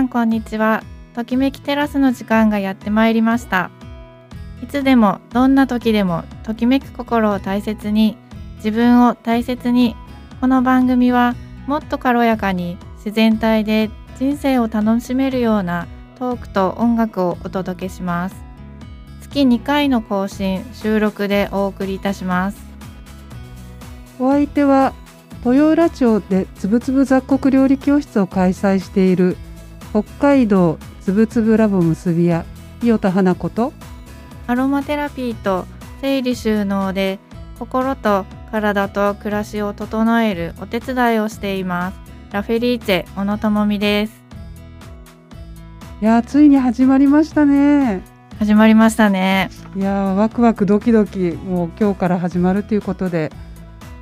さんこんにちは。ときめきテラスの時間がやってまいりました。いつでもどんな時でもときめく心を大切に自分を大切にこの番組はもっと軽やかに自然体で人生を楽しめるようなトークと音楽をお届けします。月2回の更新収録でお送りいたします。お相手は豊浦町でつぶつぶ雑穀料理教室を開催している北海道つぶつぶラボ結び屋伊予田花子とアロマテラピーと整理収納で心と体と暮らしを整えるお手伝いをしています。ラフェリーチェ小野智美です。いやついに始まりましたね。始まりましたね。いやワクワクドキドキもう今日から始まるということで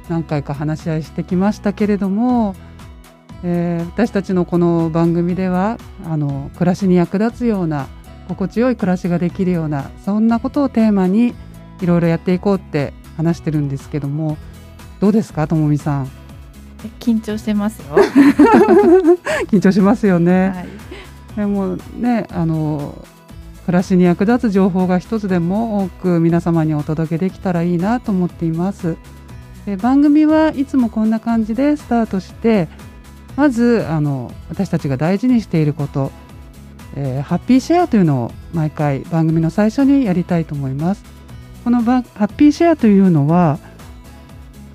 何回か話し合いしてきましたけれども、えー、私たちのこの番組ではあの暮らしに役立つような心地よい暮らしができるようなそんなことをテーマにいろいろやっていこうって話してるんですけどもどうですかともみさん？緊張してますよ。緊張しますよね、はい、でもねあの暮らしに役立つ情報が一つでも多く皆様にお届けできたらいいなと思っています。で番組はいつもこんな感じでスタートしてまずあの私たちが大事にしていることえー、ハッピーシェアというのを毎回番組の最初にやりたいと思います。このハッピーシェアというのは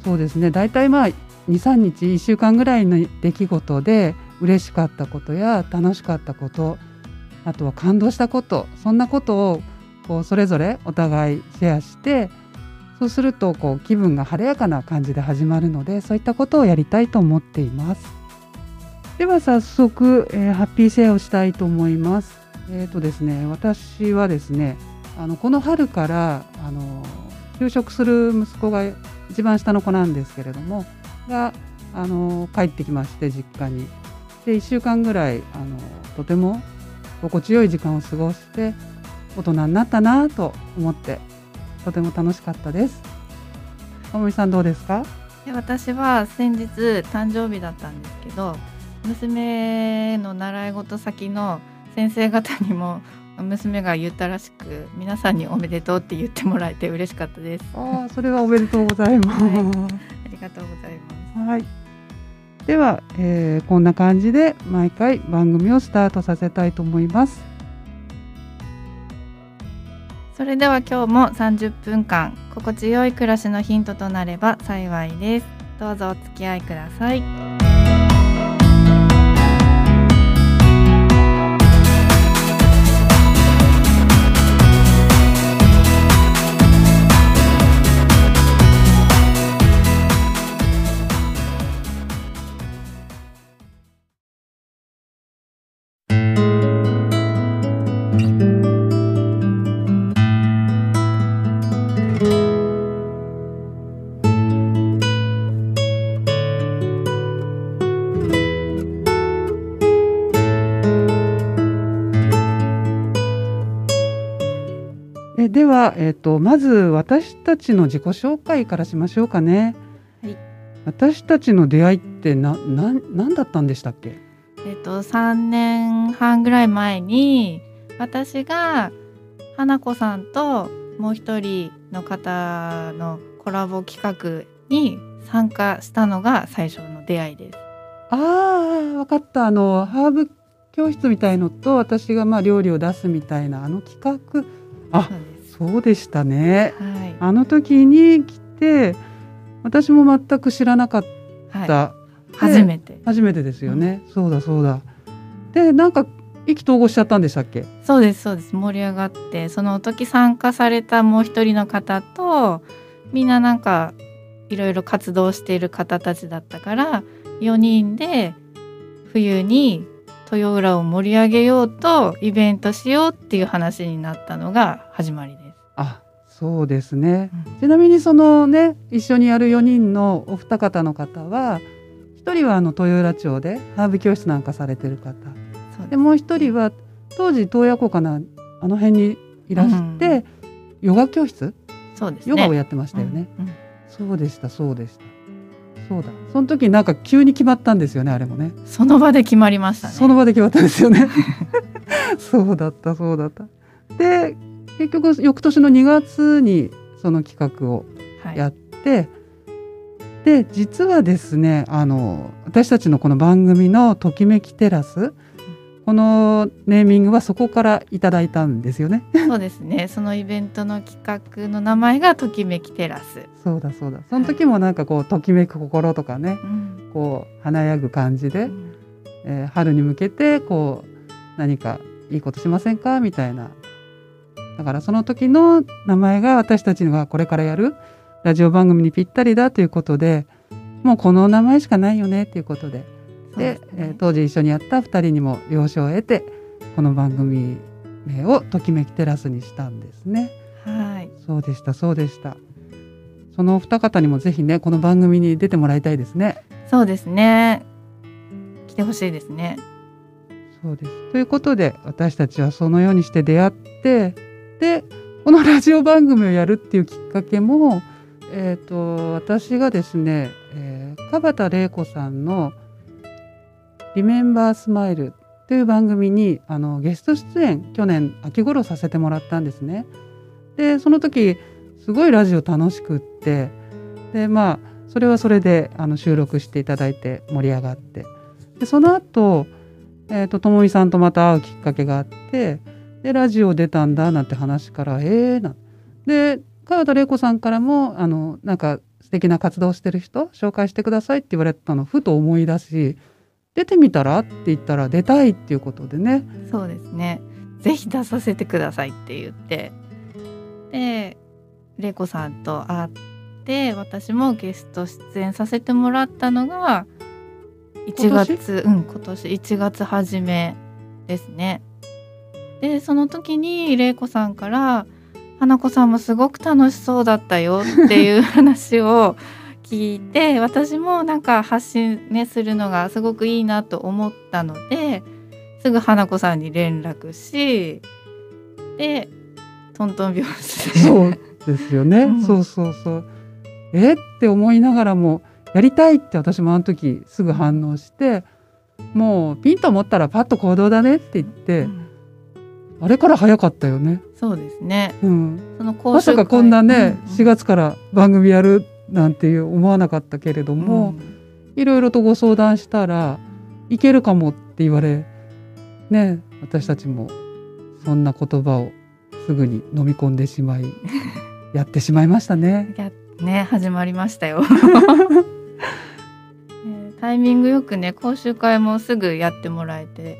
そうですね大体まあ23日1週間ぐらいの出来事で嬉しかったことや楽しかったことあとは感動したことそんなことをこうそれぞれお互いシェアしてそうするとこう気分が晴れやかな感じで始まるのでそういったことをやりたいと思っています。では早速、えー、ハッピーシェアをしたいと思います。えっ、ー、とですね私はですねあのこの春からあの休職する息子が一番下の子なんですけれどもがあの帰ってきまして実家に。で1週間ぐらいあのとても心地よい時間を過ごして大人になったなと思ってとても楽しかったです。ともみさんどうですか？私は先日誕生日だったんですけど娘の習い事先の先生方にも娘が言ったらしく皆さんにおめでとうって言ってもらえて嬉しかったです。あそれはおめでとうございます、はい、ありがとうございます。はい。では、えー、こんな感じで毎回番組をスタートさせたいと思います。それでは今日も30分間心地よい暮らしのヒントとなれば幸いです。どうぞお付き合いくださいは、えーと、まず私たちの自己紹介からしましょうかね。はい、私たちの出会いってなな何だったんでしたっけ？えっ、と3年半ぐらい前に私が花子さんともう一人の方のコラボ企画に参加したのが最初の出会いです。ああ分かった。あのハーブ教室みたいのと私がまあ料理を出すみたいなあの企画。あそうでしたね、はい、あの時に来て私も全く知らなかった、はい、初めて。初めてですよね、うん、そうだそうだ。でなんか意気投合しちゃったんでしたっけ？そうですそうです。盛り上がってその時参加されたもう一人の方とみんななんかいろいろ活動している方たちだったから4人で冬に豊浦を盛り上げようとイベントしようっていう話になったのが始まりです。あそうですね、うん、ちなみにそのね一緒にやる4人のお二方の方は1人はあの豊浦町でハーブ教室なんかされてる方。でもう1人は当時洞爺湖かなあの辺にいらして、うん、ヨガ教室？そうです、ね、ヨガをやってましたよね、うんうん、そうでしたそうでした。そうだ。その時なんか急に決まったんですよねあれもね。その場で決まりましたね。その場で決まったんですよね。そうだったそうだった。で結局翌年の2月にその企画をやって、はい、で実はですねあの私たちのこの番組の「ときめきテラス」このネーミングはそこからいただいたんですよね。そうですね。そのイベントの企画の名前がときめきテラス。そうだそうだ。その時もなんかこうときめく心とかね、うん、こう華やぐ感じで、うん、えー、春に向けてこう何かいいことしませんか？みたいな。だからその時の名前が私たちがこれからやるラジオ番組にぴったりだということで、もうこの名前しかないよねっていうことで。で、ね、えー、当時一緒にやった2人にも了承を得てこの番組名を「ときめきテラス」にしたんですね。はいそうでしたそうでした。そのお二方にもぜひねこの番組に出てもらいたいですね。そうですね。来てほしいですね。そうですということで私たちはそのようにして出会ってでこのラジオ番組をやるっていうきっかけも、えーと、私がですね、えー、川端玲子さんの「リメンバースマイルという番組にあのゲスト出演去年秋頃させてもらったんですね。でその時すごいラジオ楽しくってでまあそれはそれであの収録していただいて盛り上がってでその後えーと、ともみさんとまた会うきっかけがあってでラジオ出たんだなんて話からええー、なで川田玲子さんからもあのなんか素敵な活動してる人紹介してくださいって言われたのをふと思い出し出てみたらって言ったら出たいっていうことでね。そうですね。ぜひ出させてくださいって言って。で玲子さんと会って私もゲスト出演させてもらったのが1月うん今年。1月初めですね。でその時に玲子さんから「花子さんもすごく楽しそうだったよ」っていう 話を聞いて私もなんか発信ねするのがすごくいいなと思ったのですぐ花子さんに連絡しでトントン拍子で。そうですよね、うん、そうそうそう。え？って思いながらもやりたいって私もあの時すぐ反応してもうピンと思ったらパッと行動だねって言って、うん、あれから早かったよね。そうですね。うん。そのまさかこんなね、うんうん、4月から番組やるなんていう思わなかったけれども、うん、いろいろとご相談したらいけるかもって言われ、ね、私たちもそんな言葉をすぐに飲み込んでしまい やってしまいましたね。やね始まりましたよ。タイミングよくね講習会もすぐやってもらえて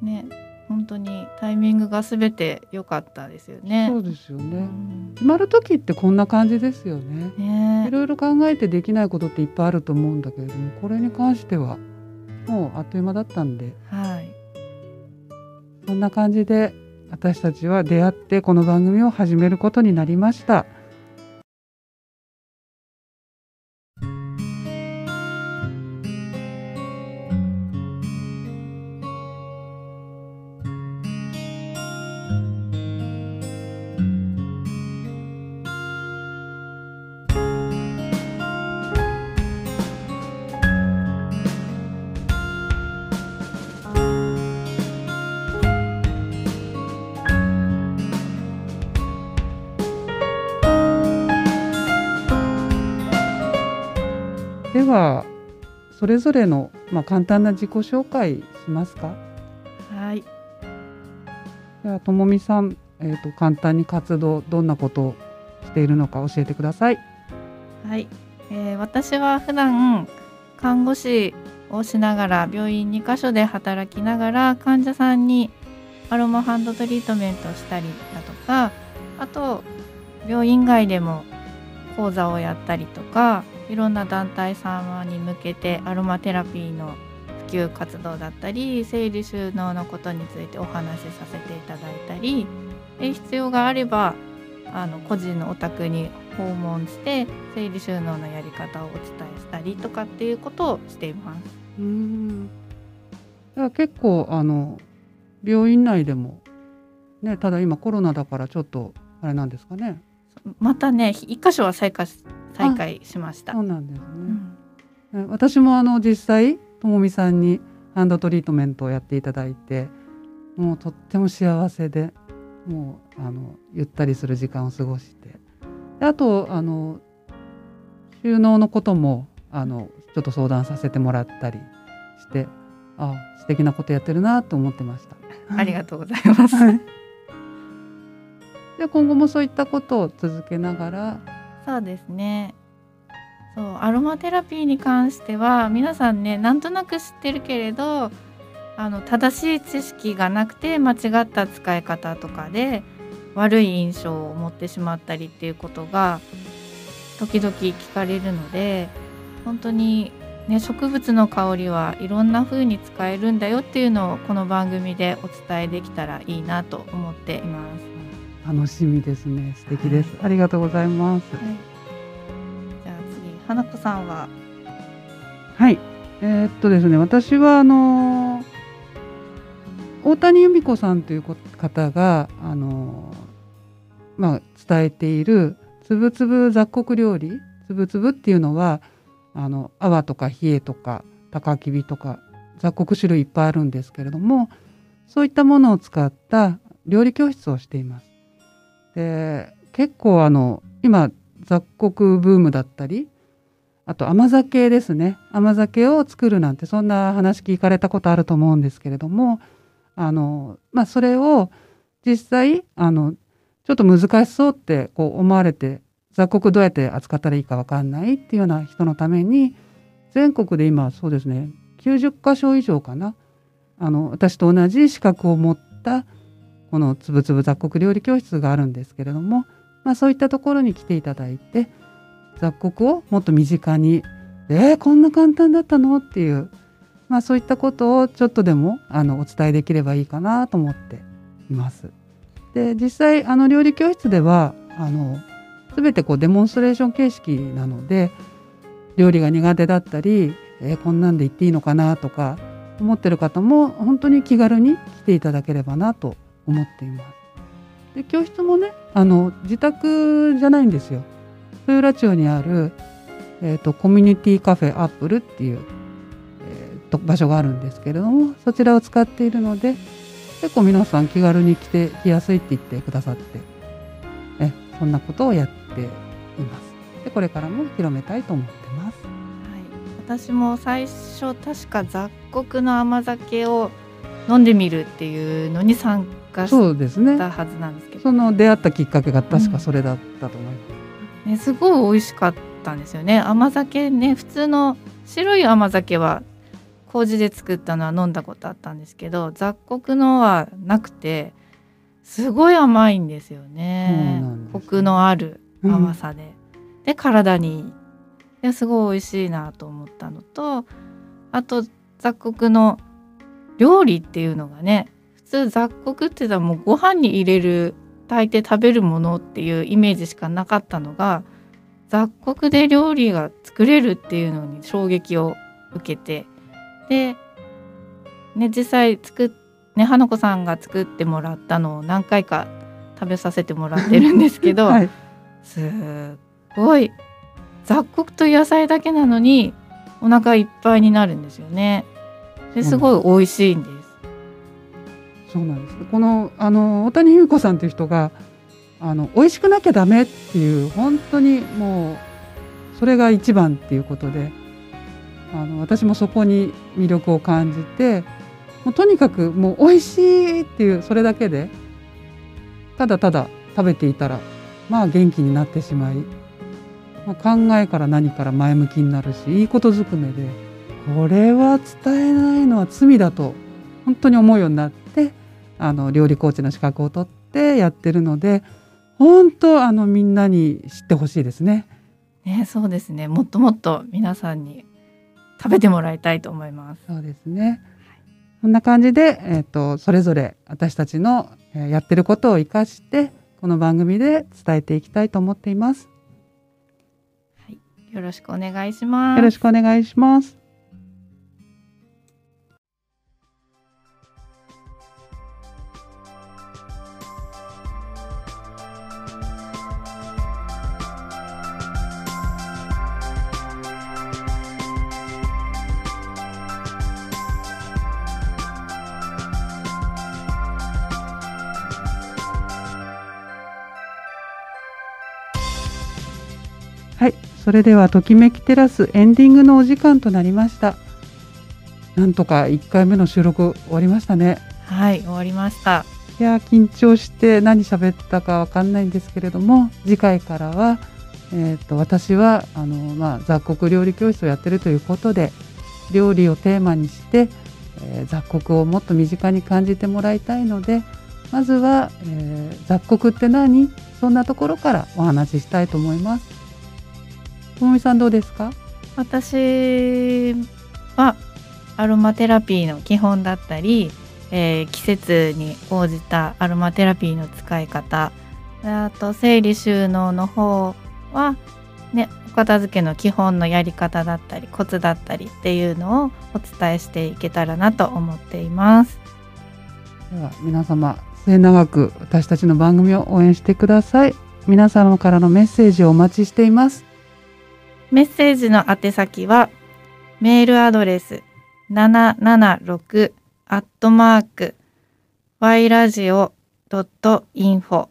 ね本当にタイミングがすべて良かったですよね。そうですよね。うん、決まる時ってこんな感じですよね。ねいろいろ考えてできないことっていっぱいあると思うんだけれども、これに関してはもうあっという間だったんで、はい。そんな感じで私たちは出会ってこの番組を始めることになりました。ではそれぞれの、まあ、簡単な自己紹介しますか？はい。ではともみさん、えっ、ー、と簡単に活動どんなことをしているのか教えてください。はい。えー、私は普段看護師をしながら病院2カ所で働きながら患者さんにアロマハンドトリートメントをしたりだとかあと病院外でも講座をやったりとかいろんな団体様に向けてアロマテラピーの普及活動だったり生理収納のことについてお話しさせていただいたり必要があればあの個人のお宅に訪問して生理収納のやり方をお伝えしたりとかっていうことをしています。うん結構あの病院内でもねただ今コロナだからちょっとあれなんですかねまたね一箇所は再開再開しました。そうなんですね。うん、私もあの実際ともみさんにハンドトリートメントをやっていただいてもうとっても幸せでもうあのゆったりする時間を過ごしてあとあの収納のこともあのちょっと相談させてもらったりしてあ素敵なことやってるなと思ってました。ありがとうございます。で今後もそういったことを続けながらそうですねそうアロマテラピーに関しては皆さんねなんとなく知ってるけれどあの正しい知識がなくて間違った使い方とかで悪い印象を持ってしまったりっていうことが時々聞かれるので本当に、ね、植物の香りはいろんな風に使えるんだよっていうのをこの番組でお伝えできたらいいなと思っています。楽しみですね。素敵です、はい、ありがとうございます、はい、じゃあ次花子さんは？はい。えー、っとですね私はあの大谷由美子さんという方があのまあ伝えているつぶつぶ雑穀料理つぶつぶっていうのはあの泡とか冷えとか高きびとか雑穀種類いっぱいあるんですけれどもそういったものを使った料理教室をしています。で結構あの今雑穀ブームだったりあと甘酒ですね。甘酒を作るなんてそんな話聞かれたことあると思うんですけれどもあの、まあ、それを実際あのちょっと難しそうってこう思われて雑穀どうやって扱ったらいいか分かんないっていうような人のために全国で今そうですね90箇所以上かなあの私と同じ資格を持ったこのつぶつぶ雑穀料理教室があるんですけれども、まあ、そういったところに来ていただいて雑穀をもっと身近に「えー、こんな簡単だったの?」っていう、まあ、そういったことをちょっとでもあのお伝えできればいいかなと思っています。で実際あの料理教室ではあの全てこうデモンストレーション形式なので料理が苦手だったり、えー、こんなんで言っていいのかな？とか思ってる方も本当に気軽に来ていただければなと思っています。で教室もねあの自宅じゃないんですよ。豊浦町にある、えーと、コミュニティカフェアップルっていう、えーと、場所があるんですけれどもそちらを使っているので結構皆さん気軽に来て来やすいって言ってくださってえそんなことをやっています。でこれからも広めたいと思ってます。はい、私も最初確か雑穀の甘酒を飲んでみるっていうのに参加したはずなんですけど。その出会ったきっかけが確かそれだったと思います、うん、ね、すごい美味しかったんですよね。甘酒ね普通の白い甘酒は麹で作ったのは飲んだことあったんですけど雑穀のはなくてすごい甘いんですよね、ね、コクのある甘さで、うん、で体にですごい美味しいなと思ったのとあと雑穀の料理っていうのがね通雑穀って言ったらもうご飯に入れる炊いて食べるものっていうイメージしかなかったのが雑穀で料理が作れるっていうのに衝撃を受けてで、ね、実際作っね花子さんが作ってもらったのを何回か食べさせてもらってるんですけど、はい、すごい雑穀と野菜だけなのにお腹いっぱいになるんですよね。ですごい美味しいんです。そうなんですこのあの大谷優子さんという人があの美味しくなきゃダメっていう本当にもうそれが一番っていうことであの私もそこに魅力を感じてもうとにかくもう美味しいっていうそれだけでただただ食べていたらまあ元気になってしまい、まあ、考えから何から前向きになるしいいことずくめでこれは伝えないのは罪だと本当に思うようになってあの料理コーチの資格を取ってやってるので本当あのみんなに知ってほしいですね。ね、そうですね。もっともっと皆さんに食べてもらいたいと思います。そうですね。こんな感じで、えっ、ー、とそれぞれ私たちの、えー、やってることを生かしてこの番組で伝えていきたいと思っています。はい、よろしくお願いします。よろしくお願いします。はいそれではときめきテラスエンディングのお時間となりました。なんとか1回目の収録終わりましたね。はい終わりました。いや緊張して何喋ったかわかんないんですけれども次回からは、えーと、私はあの、まあ、雑穀料理教室をやってるということで料理をテーマにして、えー、雑穀をもっと身近に感じてもらいたいのでまずは、えー、雑穀って何？そんなところからお話ししたいと思います。ともみさんどうですか？私はアロマテラピーの基本だったり、えー、季節に応じたアロマテラピーの使い方。あと整理収納の方はねお片付けの基本のやり方だったりコツだったりっていうのをお伝えしていけたらなと思っています。では皆様末永く私たちの番組を応援してください。皆様からのメッセージをお待ちしていますメッセージの宛先はメールアドレス776アットマーク yradio.info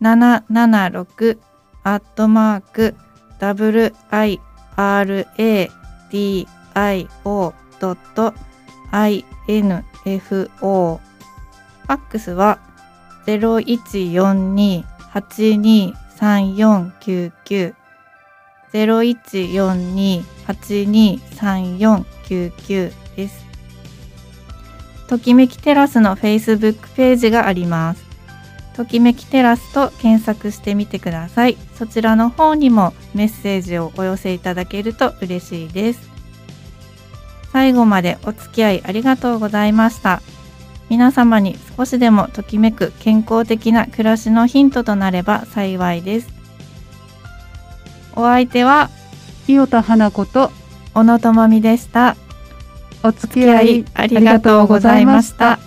776アットマーク wiradio.info ファックスは0142-823499 0142-823499です。ときめきテラスの Facebook ページがあります。ときめきテラスと検索してみてください。そちらの方にもメッセージをお寄せいただけると嬉しいです。最後までお付き合いありがとうございました。皆様に少しでもときめく健康的な暮らしのヒントとなれば幸いです。お相手は、清田花子と小野智美でした。お付き合いありがとうございました。